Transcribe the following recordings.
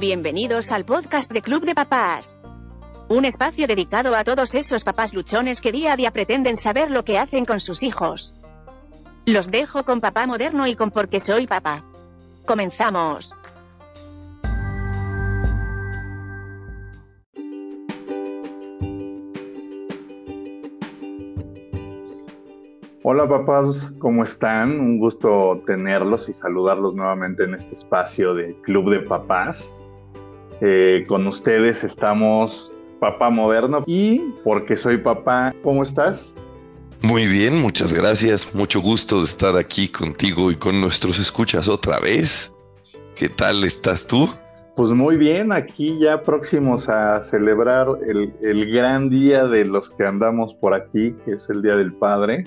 Bienvenidos al podcast de Club de Papás. Un espacio dedicado a todos esos papás luchones que día a día pretenden saber lo que hacen con sus hijos. Los dejo con papá moderno y con porque soy papá. Comenzamos. Hola papás, ¿cómo están? Un gusto tenerlos y saludarlos nuevamente en este espacio de Club de Papás. Eh, con ustedes estamos Papá Moderno y porque soy papá, ¿cómo estás? Muy bien, muchas gracias. Mucho gusto de estar aquí contigo y con nuestros escuchas otra vez. ¿Qué tal estás tú? Pues muy bien, aquí ya próximos a celebrar el, el gran día de los que andamos por aquí, que es el Día del Padre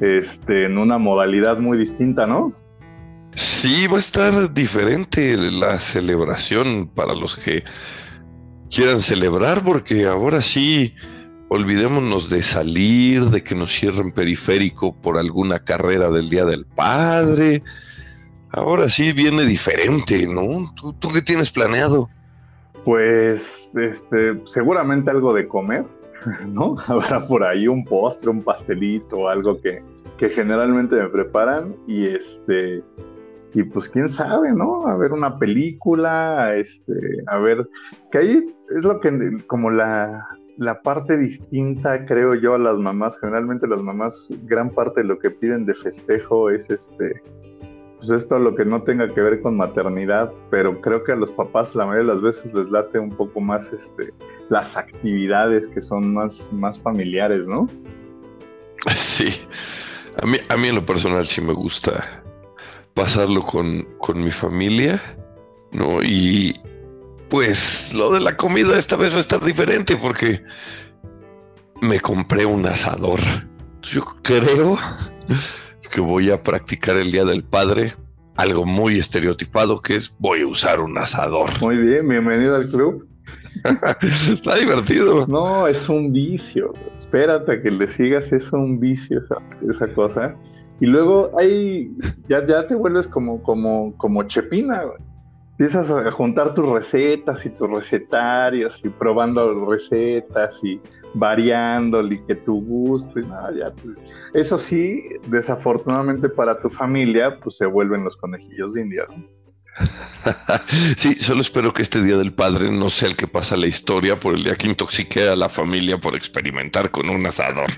este, en una modalidad muy distinta, ¿no? Sí, va a estar diferente la celebración para los que quieran celebrar, porque ahora sí, olvidémonos de salir, de que nos cierren periférico por alguna carrera del Día del Padre. Ahora sí viene diferente, ¿no? ¿Tú, qué tienes planeado? Pues, este, seguramente algo de comer. ¿no? Habrá por ahí un postre, un pastelito, algo que, que generalmente me preparan y este y pues quién sabe, ¿no? A ver una película, este, a ver, que ahí es lo que como la, la parte distinta, creo yo, a las mamás. Generalmente las mamás, gran parte de lo que piden de festejo es este, pues esto lo que no tenga que ver con maternidad, pero creo que a los papás la mayoría de las veces les late un poco más este, las actividades que son más, más familiares, ¿no? Sí, a mí, a mí en lo personal sí me gusta pasarlo con, con mi familia, ¿no? Y pues lo de la comida esta vez va a estar diferente porque me compré un asador. Yo creo que voy a practicar el Día del Padre algo muy estereotipado que es voy a usar un asador. Muy bien, bienvenido al club. Está divertido. No, es un vicio. Espérate a que le sigas, es un vicio esa, cosa. Y luego hay, ya, ya te vuelves como, como, como chepina, Empiezas a juntar tus recetas y tus recetarios y probando recetas y variándole que tu gusto y nada, ya. Pues, eso sí, desafortunadamente para tu familia, pues se vuelven los conejillos de India, ¿no? sí, solo espero que este Día del Padre no sea el que pasa la historia por el día que intoxique a la familia por experimentar con un asador.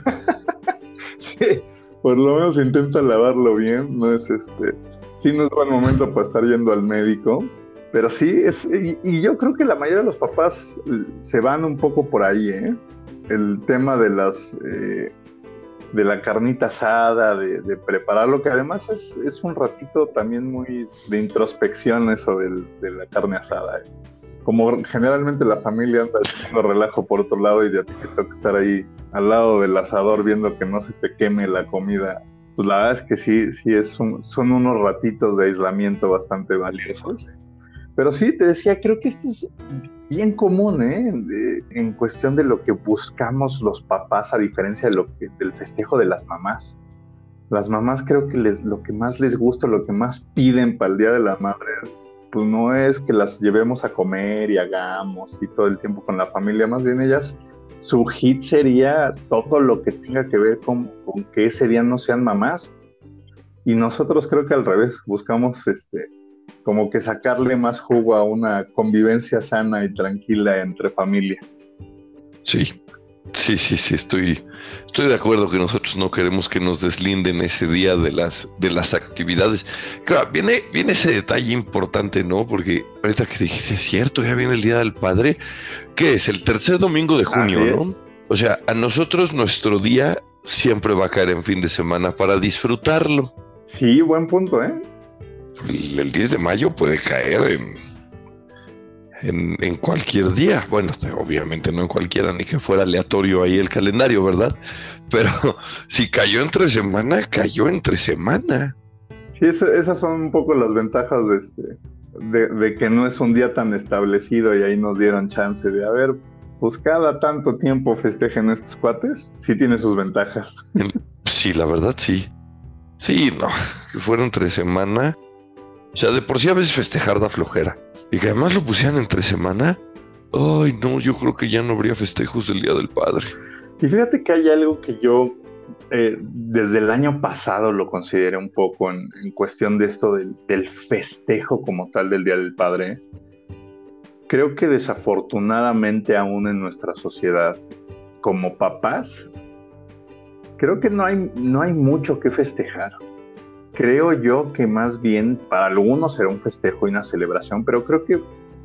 sí, por lo menos intenta lavarlo bien, no es este, sí no es buen momento para estar yendo al médico, pero sí es, y, yo creo que la mayoría de los papás eh, se van un poco por ahí, ¿eh? El tema de las eh, de la carnita asada, de, de, prepararlo, que además es, es, un ratito también muy de introspección eso de la carne asada. Como generalmente la familia anda haciendo relajo por otro lado y ya te toca estar ahí al lado del asador viendo que no se te queme la comida, pues la verdad es que sí, sí es son unos ratitos de aislamiento bastante valiosos. Pero sí, te decía, creo que esto es bien común, ¿eh? en cuestión de lo que buscamos los papás, a diferencia de lo que, del festejo de las mamás. Las mamás creo que les, lo que más les gusta, lo que más piden para el Día de la Madre es, pues no es que las llevemos a comer y hagamos y todo el tiempo con la familia, más bien ellas, su hit sería todo lo que tenga que ver con, que ese día no sean mamás. Y nosotros creo que al revés, buscamos este, como que sacarle más jugo a una convivencia sana y tranquila entre familia. Sí, sí, sí, sí, estoy, estoy de acuerdo que nosotros no queremos que nos deslinden ese día de las, de las actividades. Claro, viene, viene ese detalle importante, ¿no? Porque ahorita que dijiste, es cierto, ya viene el Día del Padre, que es el tercer domingo de junio, ¿no? O sea, a nosotros nuestro día siempre va a caer en fin de semana para disfrutarlo. Sí, buen punto, ¿eh? el 10 de mayo puede caer en, en, cualquier día. Bueno, obviamente no en cualquiera, ni que fuera aleatorio ahí el calendario, ¿verdad? Pero si cayó entre semana, cayó entre semana. Sí, esas son un poco las ventajas de, este, de, que no es un día tan establecido y ahí nos dieron chance de, a ver, pues cada tanto tiempo festejen estos cuates, sí tiene sus ventajas. Sí, la verdad sí. Sí, no, que fuera entre semana o sea, de por sí a veces festejar da flojera. Y que además lo pusieran entre semana, ay no, yo creo que ya no habría festejos del Día del Padre. Y fíjate que hay algo que yo eh, desde el año pasado lo consideré un poco en, cuestión de esto del, del, festejo como tal del Día del Padre. Creo que desafortunadamente aún en nuestra sociedad, como papás, creo que no hay, no hay mucho que festejar. Creo yo que más bien para algunos será un festejo y una celebración, pero creo que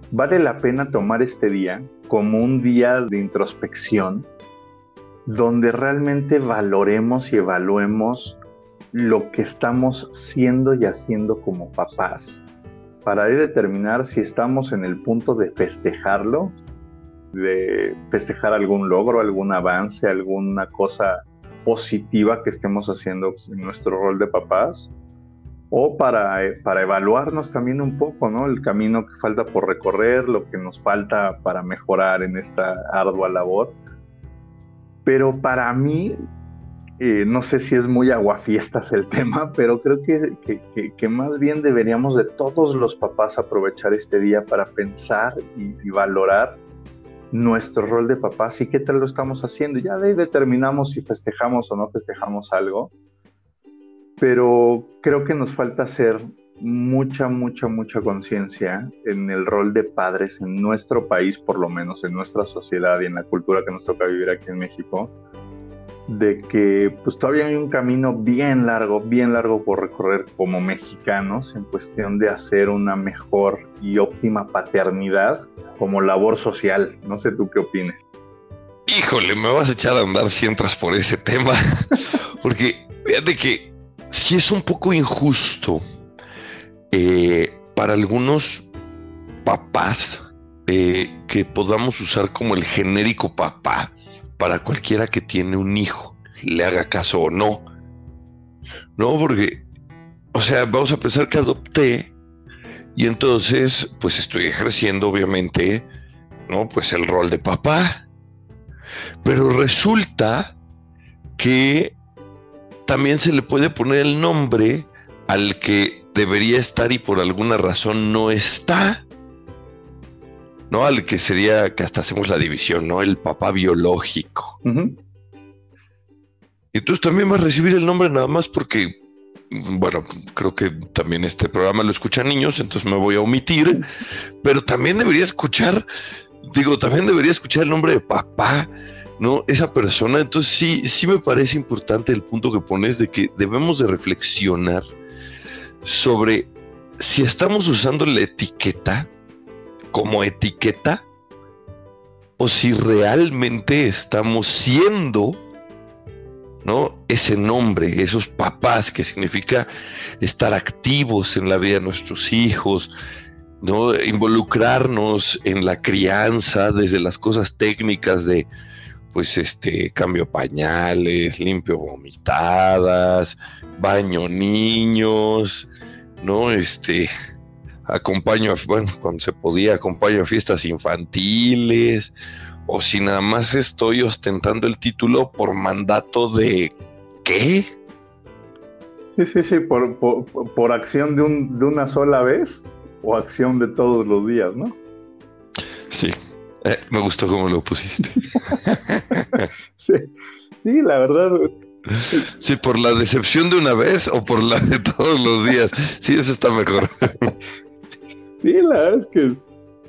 vale la pena tomar este día como un día de introspección donde realmente valoremos y evaluemos lo que estamos siendo y haciendo como papás para determinar si estamos en el punto de festejarlo, de festejar algún logro, algún avance, alguna cosa positiva que estemos haciendo en nuestro rol de papás, o para, para evaluarnos también un poco, ¿no? El camino que falta por recorrer, lo que nos falta para mejorar en esta ardua labor. Pero para mí, eh, no sé si es muy aguafiestas el tema, pero creo que, que, más bien deberíamos de todos los papás aprovechar este día para pensar y, y, valorar nuestro rol de papás y qué tal lo estamos haciendo. Ya de ahí determinamos si festejamos o no festejamos algo, pero creo que nos falta hacer mucha, mucha, mucha conciencia en el rol de padres en nuestro país, por lo menos en nuestra sociedad y en la cultura que nos toca vivir aquí en México, de que pues todavía hay un camino bien largo, bien largo por recorrer como mexicanos en cuestión de hacer una mejor y óptima paternidad como labor social. No sé tú qué opinas. Híjole, me vas a echar a andar si entras por ese tema, porque fíjate que si es un poco injusto eh, para algunos papás eh, que podamos usar como el genérico papá para cualquiera que tiene un hijo, le haga caso o no. No, porque, o sea, vamos a pensar que adopté y entonces, pues estoy ejerciendo, obviamente, ¿no? Pues el rol de papá. Pero resulta que también se le puede poner el nombre al que debería estar y por alguna razón no está. ¿No? Al que sería que hasta hacemos la división, ¿no? El papá biológico. Y tú también vas a recibir el nombre nada más porque, bueno, creo que también este programa lo escuchan niños, entonces me voy a omitir, pero también debería escuchar, digo, también debería escuchar el nombre de papá, ¿no? Esa persona. Entonces sí, sí me parece importante el punto que pones de que debemos de reflexionar sobre si estamos usando la etiqueta como etiqueta o si realmente estamos siendo ¿no? Ese nombre, esos papás, que significa estar activos en la vida de nuestros hijos, ¿no? Involucrarnos en la crianza desde las cosas técnicas de, pues, este, cambio pañales, limpio vomitadas, baño niños, ¿no? Este, acompaño, bueno, cuando se podía, acompaño a fiestas infantiles, o si nada más estoy ostentando el título por mandato de ¿qué? Sí, sí, sí, por, por, acción de, un, de una sola vez o acción de todos los días, ¿no? Sí, eh, me gustó cómo lo pusiste. sí, sí, la verdad, Sí, por la decepción de una vez o por la de todos los días. Sí, eso está mejor. Sí, la verdad es que,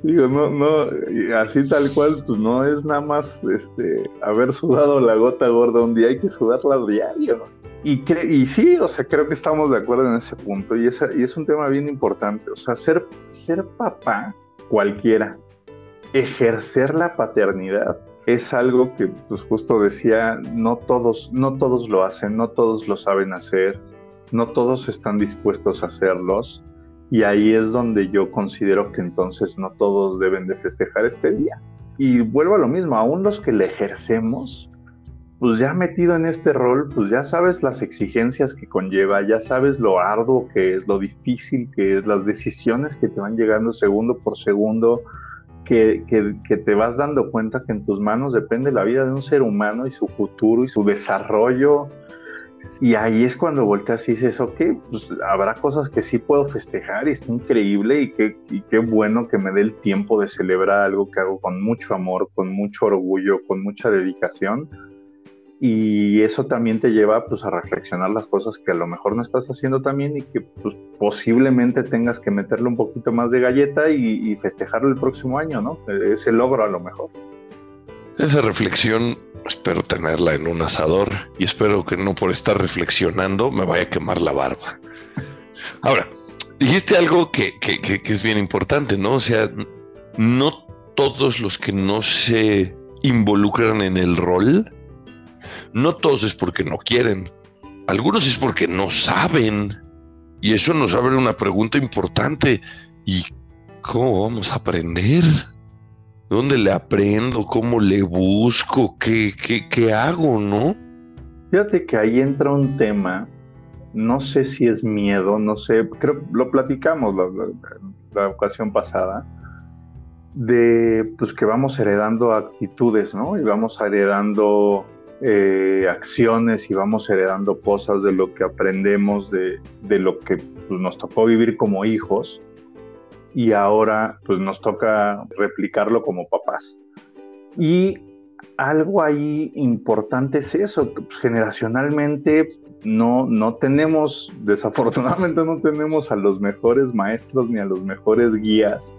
digo, no, no, así tal cual, pues no es nada más este, haber sudado la gota gorda un día, hay que sudarla diario. Y, y sí, o sea, creo que estamos de acuerdo en ese punto y, y es un tema bien importante. O sea, ser, ser papá, cualquiera, ejercer la paternidad es algo que pues justo decía, no todos, no todos lo hacen, no todos lo saben hacer, no todos están dispuestos a hacerlos. Y ahí es donde yo considero que entonces no todos deben de festejar este día. Y vuelvo a lo mismo, aún los que le ejercemos, pues ya metido en este rol, pues ya sabes las exigencias que conlleva, ya sabes lo arduo que es, lo difícil que es, las decisiones que te van llegando segundo por segundo, que, te vas dando cuenta que en tus manos depende la vida de un ser humano y su futuro y su desarrollo Y ahí es cuando volteas y dices, ok, pues habrá cosas que sí puedo festejar y está increíble y qué, y qué bueno que me dé el tiempo de celebrar algo que hago con mucho amor, con mucho orgullo, con mucha dedicación. Y eso también te lleva pues, a reflexionar las cosas que a lo mejor no estás haciendo también y que pues, posiblemente tengas que meterle un poquito más de galleta y, festejarlo el próximo año, ¿no? Ese logro a lo mejor. Esa reflexión espero tenerla en un asador y espero que no por estar reflexionando me vaya a quemar la barba. Ahora, dijiste algo que, es bien importante, ¿no? O sea, no todos los que no se involucran en el rol, no todos es porque no quieren, algunos es porque no saben. Y eso nos abre una pregunta importante. ¿Y cómo vamos a aprender? ¿Dónde le aprendo? ¿Cómo le busco? ¿Qué, qué, hago? ¿No? Fíjate que ahí entra un tema, no sé si es miedo, no sé, creo lo platicamos la, ocasión pasada, de pues que vamos heredando actitudes, ¿no? Y vamos heredando eh, acciones y vamos heredando cosas de lo que aprendemos, de, de lo que pues, nos tocó vivir como hijos y ahora pues nos toca replicarlo como papás. Y algo ahí importante es eso, pues, generacionalmente no, no tenemos, desafortunadamente no tenemos a los mejores maestros ni a los mejores guías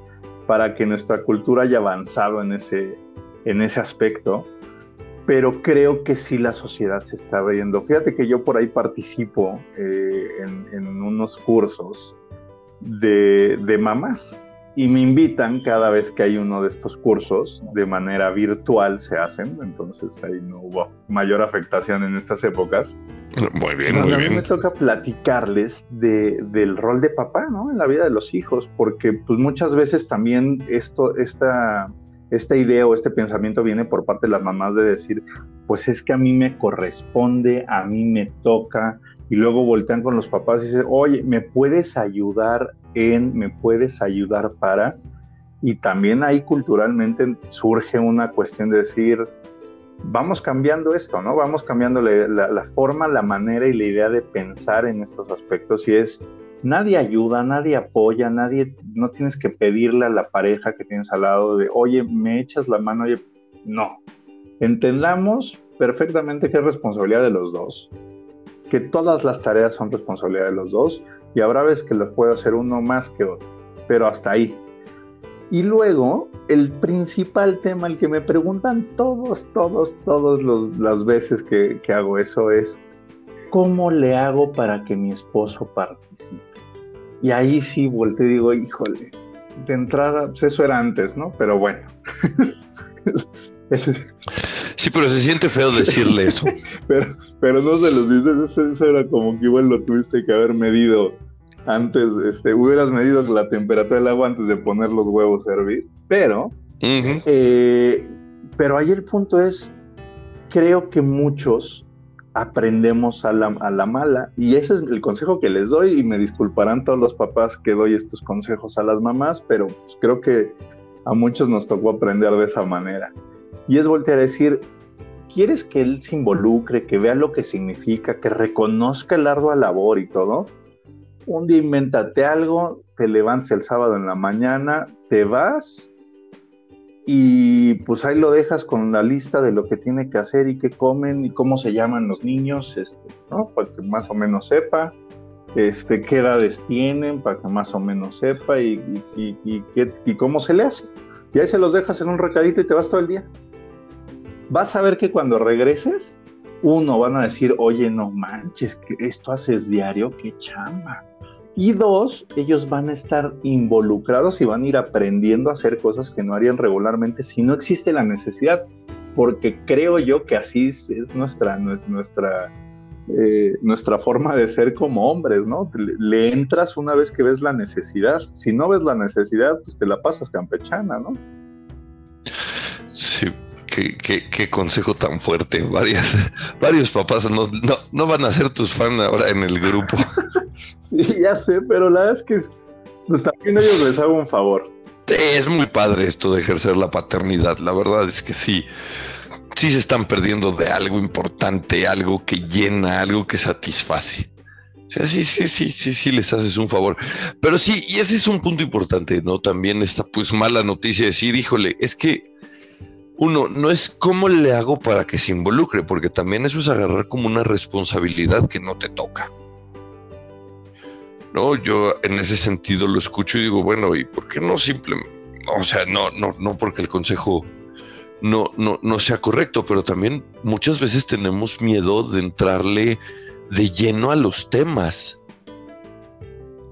para que nuestra cultura haya avanzado en ese, en ese aspecto, pero creo que sí la sociedad se está viendo. Fíjate que yo por ahí participo eh, en, en unos cursos de, de mamás y me invitan cada vez que hay uno de estos cursos, de manera virtual se hacen, entonces ahí no hubo mayor afectación en estas épocas. Muy bien, muy a mí me toca platicarles de, del rol de papá, ¿no? En la vida de los hijos, porque pues muchas veces también esto, esta, esta idea o este pensamiento viene por parte de las mamás de decir, pues es que a mí me corresponde, a mí me toca, y luego voltean con los papás y dicen, oye, ¿me puedes ayudar en, me puedes ayudar para? Y también ahí culturalmente surge una cuestión de decir, vamos cambiando esto, ¿no? Vamos cambiando la, forma, la manera y la idea de pensar en estos aspectos y es, nadie ayuda, nadie apoya, nadie, no tienes que pedirle a la pareja que tienes al lado de, oye, me echas la mano, oye, no. Entendamos perfectamente que es responsabilidad de los dos que todas las tareas son responsabilidad de los dos y habrá veces que lo puede hacer uno más que otro, pero hasta ahí. Y luego, el principal tema, el que me preguntan todos, todos, todas las veces que, que hago eso es, ¿cómo le hago para que mi esposo participe? Y ahí sí volteo y digo, híjole, de entrada, pues eso era antes, ¿no? Pero bueno, Sí, pero se siente feo decirle eso. pero, pero no se los dices, eso, era como que igual lo tuviste que haber medido antes, este, hubieras medido la temperatura del agua antes de poner los huevos a hervir. Pero, eh, pero ahí el punto es, creo que muchos aprendemos a la, a la, mala y ese es el consejo que les doy y me disculparán todos los papás que doy estos consejos a las mamás, pero pues, creo que a muchos nos tocó aprender de esa manera. Y es voltear a decir, ¿quieres que él se involucre, que vea lo que significa, que reconozca el ardua labor y todo? Un día invéntate algo, te levantas el sábado en la mañana, te vas y pues ahí lo dejas con la lista de lo que tiene que hacer y qué comen y cómo se llaman los niños, este, ¿no? Para que más o menos sepa, este, qué edades tienen, para que más o menos sepa y, y, y cómo se le hace. Y ahí se los dejas en un recadito y te vas todo el día vas a ver que cuando regreses, uno, van a decir, oye, no manches, esto haces diario, qué chamba. Y dos, ellos van a estar involucrados y van a ir aprendiendo a hacer cosas que no harían regularmente si no existe la necesidad, porque creo yo que así es, nuestra, nuestra, eh, nuestra forma de ser como hombres, ¿no? Le, le, entras una vez que ves la necesidad. Si no ves la necesidad, pues te la pasas campechana, ¿no? Sí, Qué, consejo tan fuerte. Varias, varios papás no, no, van a ser tus fans ahora en el grupo. sí, ya sé, pero la verdad es que pues, también ellos les hago un favor. Sí, es muy padre esto de ejercer la paternidad. La verdad es que sí. sí se están perdiendo de algo importante, algo que llena, algo que satisface. O sea, sí, sí, sí, sí, sí les haces un favor. Pero sí, y ese es un punto importante, ¿no? También esta pues mala noticia decir, híjole, es que uno, no es cómo le hago para que se involucre, porque también eso es agarrar como una responsabilidad que no te toca. No, yo en ese sentido lo escucho y digo, bueno, ¿y por qué no simplemente? O sea, no, no, no porque el consejo no, no, no sea correcto, pero también muchas veces tenemos miedo de entrarle de lleno a los temas.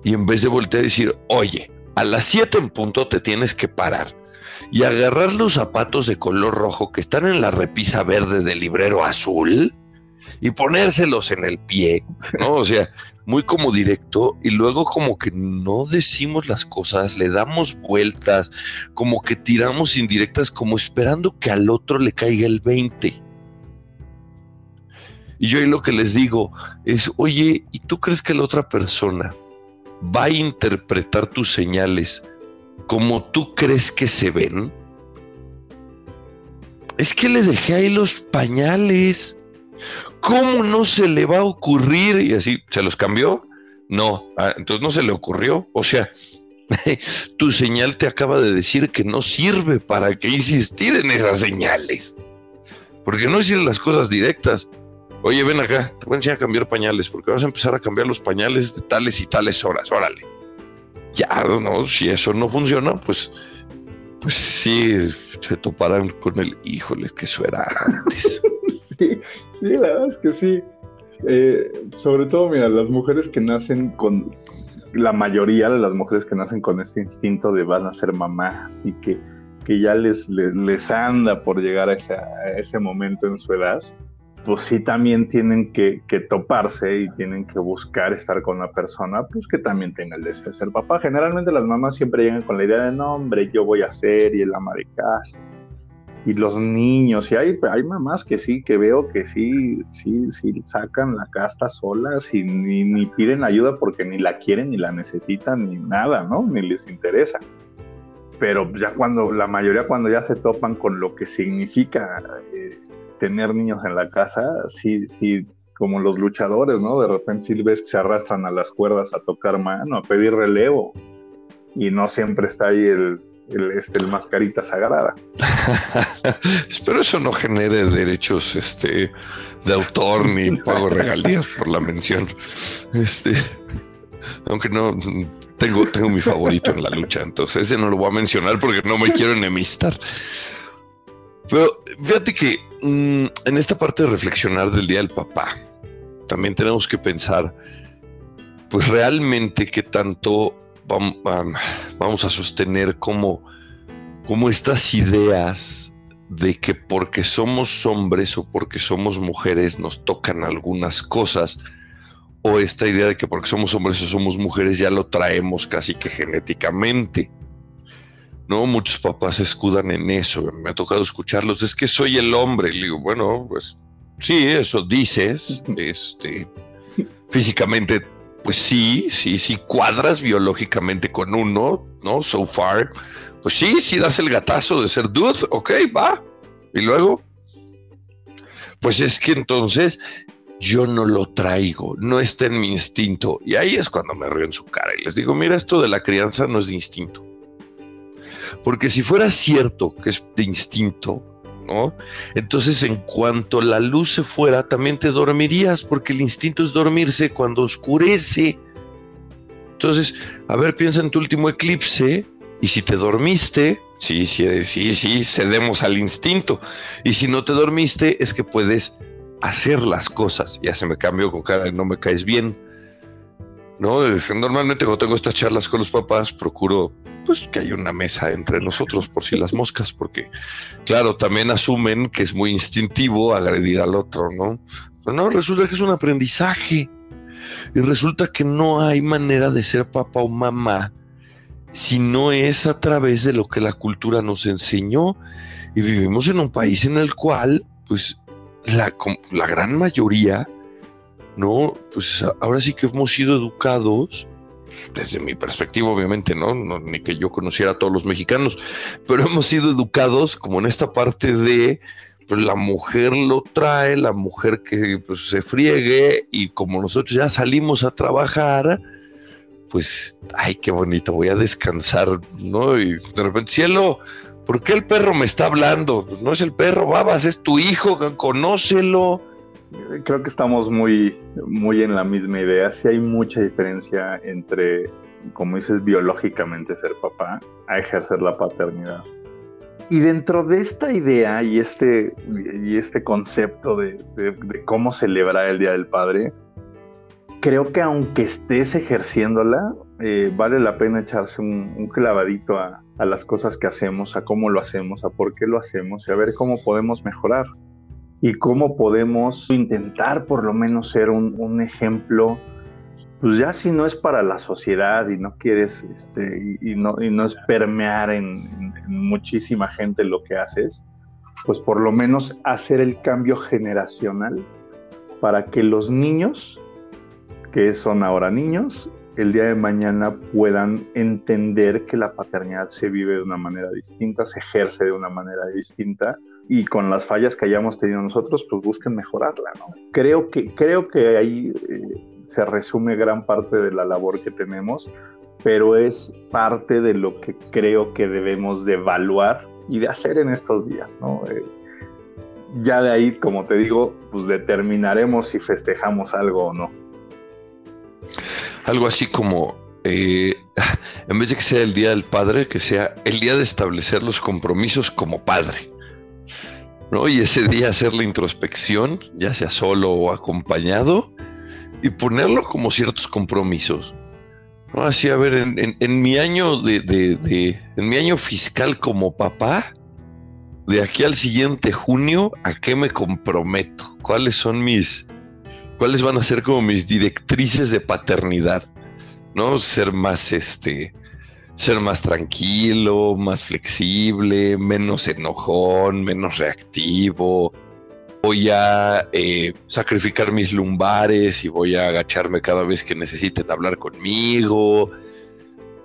Y en vez de voltear a decir, oye, a las 7 en punto te tienes que parar y agarrar los zapatos de color rojo que están en la repisa verde del librero azul y ponérselos en el pie, ¿no? O sea, muy como directo y luego como que no decimos las cosas, le damos vueltas, como que tiramos indirectas, como esperando que al otro le caiga el 20. Y yo ahí lo que les digo es, oye, ¿y tú crees que la otra persona va a interpretar tus señales como tú crees que se ven? Es que le dejé ahí los pañales. ¿Cómo no se le va a ocurrir? Y así, ¿se los cambió? No, ah, entonces no se le ocurrió. O sea, tu señal te acaba de decir que no sirve para que insistir en esas señales. Porque no decir las cosas directas. Oye, ven acá, te voy a enseñar a cambiar pañales, porque vas a empezar a cambiar los pañales de tales y tales horas. Órale. Ya, no, si eso no funciona, pues, pues sí, se toparán con el híjole, que eso era antes. sí, sí, la verdad es que sí. Eh, sobre todo, mira, las mujeres que nacen con, la mayoría de las mujeres que nacen con este instinto de van a ser mamás y que, que ya les, les, anda por llegar a ese momento en su edad, pues sí también tienen que, toparse y tienen que buscar estar con una persona pues que también tenga el deseo de ser papá. Generalmente las mamás siempre llegan con la idea de, no, hombre, yo voy a ser y el ama de casa. Y los niños, y hay, hay mamás que sí, que veo que sí, sí, sí sacan la casta solas y ni, ni piden ayuda porque ni la quieren, ni la necesitan, ni nada, ¿no? Ni les interesa pero ya cuando la mayoría cuando ya se topan con lo que significa eh, tener niños en la casa, sí, sí, como los luchadores, ¿no? De repente sí ves que se arrastran a las cuerdas a tocar mano, a pedir relevo. Y no siempre está ahí el, el, este, el mascarita sagrada. Espero eso no genere derechos este, de autor ni pago regalías por la mención. Este, aunque no tengo, tengo mi favorito en la lucha, entonces ese no lo voy a mencionar porque no me quiero enemistar. Pero fíjate que mm, en esta parte de reflexionar del Día del Papá, también tenemos que pensar, pues realmente qué tanto vamos a sostener como, como estas ideas de que porque somos hombres o porque somos mujeres nos tocan algunas cosas, o esta idea de que porque somos hombres o somos mujeres ya lo traemos casi que genéticamente. ¿no? Muchos papás se escudan en eso, me ha tocado escucharlos, es que soy el hombre, le digo, bueno, pues sí, eso dices, este, físicamente, pues sí, sí, sí, cuadras biológicamente con uno, ¿no? So far, pues sí, sí das el gatazo de ser dude, ok, va, y luego, pues es que entonces yo no lo traigo, no está en mi instinto, y ahí es cuando me río en su cara y les digo, mira, esto de la crianza no es de instinto porque si fuera cierto que es de instinto, Entonces, en cuanto la luz se fuera, también te dormirías, porque el instinto es dormirse cuando oscurece. Entonces, a ver, piensa en tu último eclipse, y si te dormiste, sí, sí, sí, sí, cedemos al instinto. Y si no te dormiste, es que puedes hacer las cosas. Ya se me cambió con cara no me caes bien. ¿No? Normalmente cuando tengo estas charlas con los papás, procuro pues que hay una mesa entre nosotros por si las moscas, porque claro, también asumen que es muy instintivo agredir al otro, ¿no? Pero no, resulta que es un aprendizaje y resulta que no hay manera de ser papá o mamá si no es a través de lo que la cultura nos enseñó y vivimos en un país en el cual, pues, la, la gran mayoría, ¿no? Pues ahora sí que hemos sido educados desde mi perspectiva, obviamente, ¿no? Ni que yo conociera a todos los mexicanos, pero hemos sido educados como en esta parte de, pues la mujer lo trae, la mujer que pues, se friegue y como nosotros ya salimos a trabajar, pues, ay, qué bonito, voy a descansar, ¿no? Y de repente, cielo, ¿por qué el perro me está hablando? Pues no es el perro, babas, es tu hijo, conócelo. Creo que estamos muy, muy en la misma idea. Sí hay mucha diferencia entre, como dices, biológicamente ser papá a ejercer la paternidad. Y dentro de esta idea y este, y este concepto de, cómo celebrar el Día del Padre, creo que aunque estés ejerciéndola, eh, vale la pena echarse un, clavadito a, las cosas que hacemos, a cómo lo hacemos, a por qué lo hacemos y a ver cómo podemos mejorar y cómo podemos intentar por lo menos ser un, ejemplo, pues ya si no es para la sociedad y no quieres, este, y, no, y no es permear en, muchísima gente lo que haces, pues por lo menos hacer el cambio generacional para que los niños, que son ahora niños, el día de mañana puedan entender que la paternidad se vive de una manera distinta, se ejerce de una manera distinta y con las fallas que hayamos tenido nosotros, pues busquen mejorarla, ¿no? Creo que, creo que ahí eh, se resume gran parte de la labor que tenemos, pero es parte de lo que creo que debemos de evaluar y de hacer en estos días, ¿no? Eh, ya de ahí, como te digo, pues determinaremos si festejamos algo o no. Algo así como, eh, en vez de que sea el Día del Padre, que sea el día de establecer los compromisos como padre. Y ese día hacer la introspección, ya sea solo o acompañado, y ponerlo como ciertos compromisos. ¿no? Así, a ver, en, mi año de, en mi año fiscal como papá, de aquí al siguiente junio, ¿a qué me comprometo? ¿Cuáles son mis, cuáles van a ser como mis directrices de paternidad? ¿No? Ser más este, ser más tranquilo, más flexible, menos enojón, menos reactivo. Voy a eh, sacrificar mis lumbares y voy a agacharme cada vez que necesiten hablar conmigo.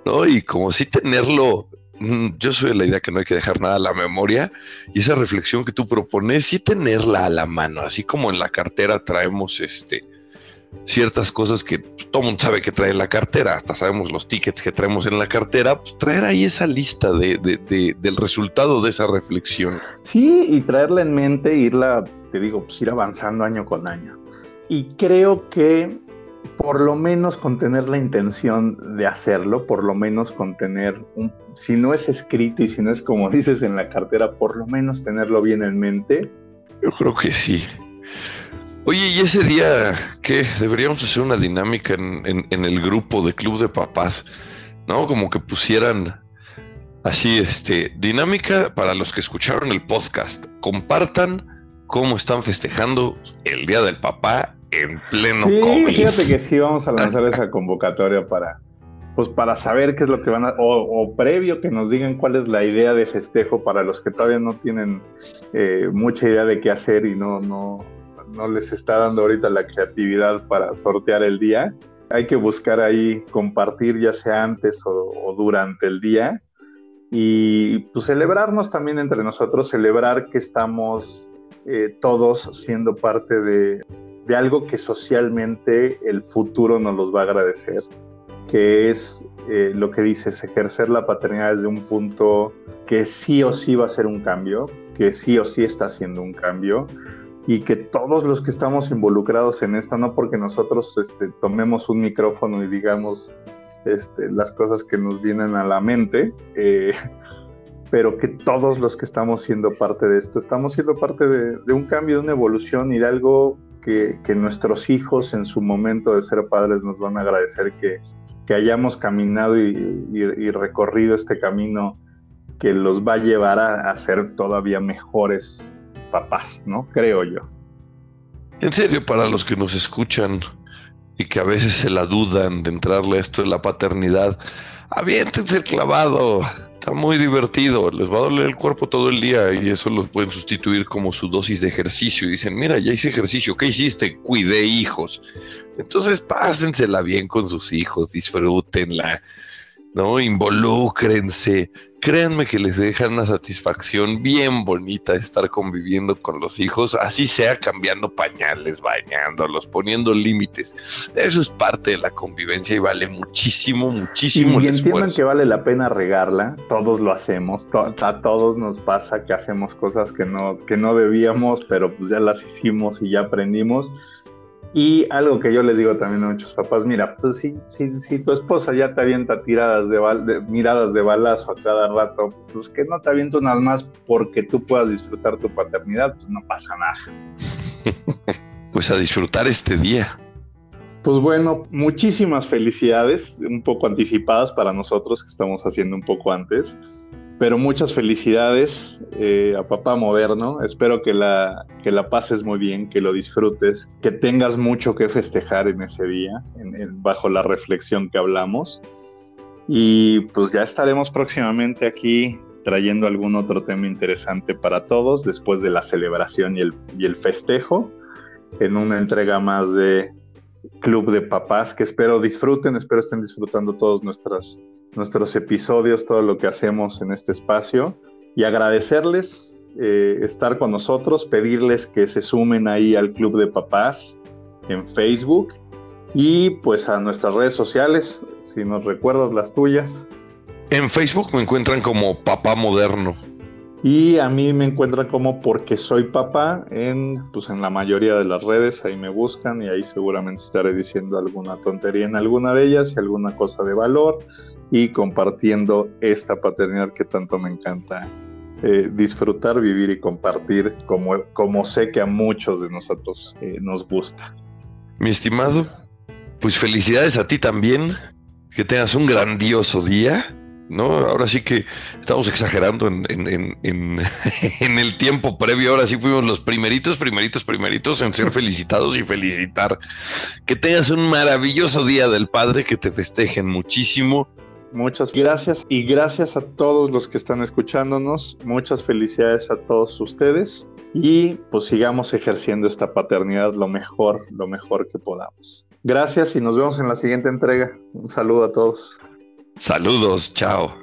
¿no? Y como si tenerlo, mm, yo soy de la idea que no hay que dejar nada a la memoria y esa reflexión que tú propones, sí tenerla a la mano, así como en la cartera traemos este ciertas cosas que todo mundo sabe que trae en la cartera, hasta sabemos los tickets que traemos en la cartera, pues traer ahí esa lista de, del resultado de esa reflexión. Sí, y traerla en mente, irla, te digo, pues ir avanzando año con año. Y creo que por lo menos con tener la intención de hacerlo, por lo menos con tener un, si no es escrito y si no es como dices en la cartera, por lo menos tenerlo bien en mente. Yo creo que sí. Oye, y ese día, ¿qué? Deberíamos hacer una dinámica en, el grupo de Club de Papás, ¿no? Como que pusieran así, este, dinámica para los que escucharon el podcast. Compartan cómo están festejando el Día del Papá en pleno sí, Fíjate que sí vamos a lanzar esa convocatoria para, pues para saber qué es lo que van a, o, previo que nos digan cuál es la idea de festejo para los que todavía no tienen eh, mucha idea de qué hacer y no, no, no les está dando ahorita la creatividad para sortear el día. Hay que buscar ahí compartir ya sea antes o, durante el día y pues celebrarnos también entre nosotros, celebrar que estamos eh, todos siendo parte de, algo que socialmente el futuro nos los va a agradecer, que es eh, lo que dices, ejercer la paternidad desde un punto que sí o sí va a ser un cambio, que sí o sí está haciendo un cambio y que todos los que estamos involucrados en esto, no porque nosotros este, tomemos un micrófono y digamos este, las cosas que nos vienen a la mente, eh, pero que todos los que estamos siendo parte de esto, estamos siendo parte de, un cambio, de una evolución y de algo que, nuestros hijos en su momento de ser padres nos van a agradecer que, hayamos caminado y, recorrido este camino que los va a llevar a ser todavía mejores papás, ¿no? Creo yo. En serio, para los que nos escuchan y que a veces se la dudan de entrarle a esto de la paternidad, aviéntense el clavado. Está muy divertido, les va a doler el cuerpo todo el día y eso lo pueden sustituir como su dosis de ejercicio. Y dicen, mira, ya hice ejercicio, ¿qué hiciste? Cuidé hijos. Entonces pásensela bien con sus hijos, disfrútenla ¿no? Involúcrense. Créanme que les deja una satisfacción bien bonita estar conviviendo con los hijos, así sea cambiando pañales, bañándolos, poniendo límites. Eso es parte de la convivencia y vale muchísimo, muchísimo. Y, entiendan que vale la pena regarla, todos lo hacemos, a todos nos pasa que hacemos cosas que no, que no debíamos, pero pues ya las hicimos y ya aprendimos y algo que yo les digo también a muchos papás, mira, pues si, si, si tu esposa ya te avienta tiradas de, miradas de balazo a cada rato, pues que no te avienta unas más porque tú puedas disfrutar tu paternidad, pues no pasa nada. pues a disfrutar este día. Pues bueno, muchísimas felicidades, un poco anticipadas para nosotros que estamos haciendo un poco antes. Pero muchas felicidades eh, a papá moderno. Espero que la, que la pases muy bien, que lo disfrutes, que tengas mucho que festejar en ese día, bajo la reflexión que hablamos. Y pues ya estaremos próximamente aquí trayendo algún otro tema interesante para todos después de la celebración y el, y el festejo en una entrega más de Club de Papás que espero disfruten, espero estén disfrutando todos nuestras nuestros episodios, todo lo que hacemos en este espacio y agradecerles eh, estar con nosotros, pedirles que se sumen ahí al Club de Papás en Facebook y pues a nuestras redes sociales, si nos recuerdas las tuyas. En Facebook me encuentran como Papá Moderno. Y a mí me encuentran como porque soy papá en, pues en la mayoría de las redes, ahí me buscan y ahí seguramente estaré diciendo alguna tontería en alguna de ellas y alguna cosa de valor y compartiendo esta paternidad que tanto me encanta eh, disfrutar, vivir y compartir como, como sé que a muchos de nosotros eh, nos gusta. Mi estimado, pues felicidades a ti también, que tengas un grandioso día. ¿No? Ahora sí que estamos exagerando en, en, en, el tiempo previo. Ahora sí fuimos los primeritos, primeritos, primeritos en ser felicitados y felicitar. Que tengas un maravilloso día del Padre, que te festejen muchísimo Muchas gracias y gracias a todos los que están escuchándonos. Muchas felicidades a todos ustedes y pues sigamos ejerciendo esta paternidad lo mejor, lo mejor que podamos. Gracias y nos vemos en la siguiente entrega. Un saludo a todos. Saludos, chao.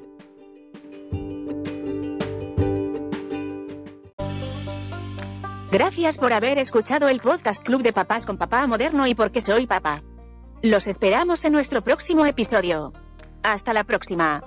Gracias por haber escuchado el podcast Club de Papás con Papá Moderno y porque soy papá. Los esperamos en nuestro próximo episodio. Hasta la próxima.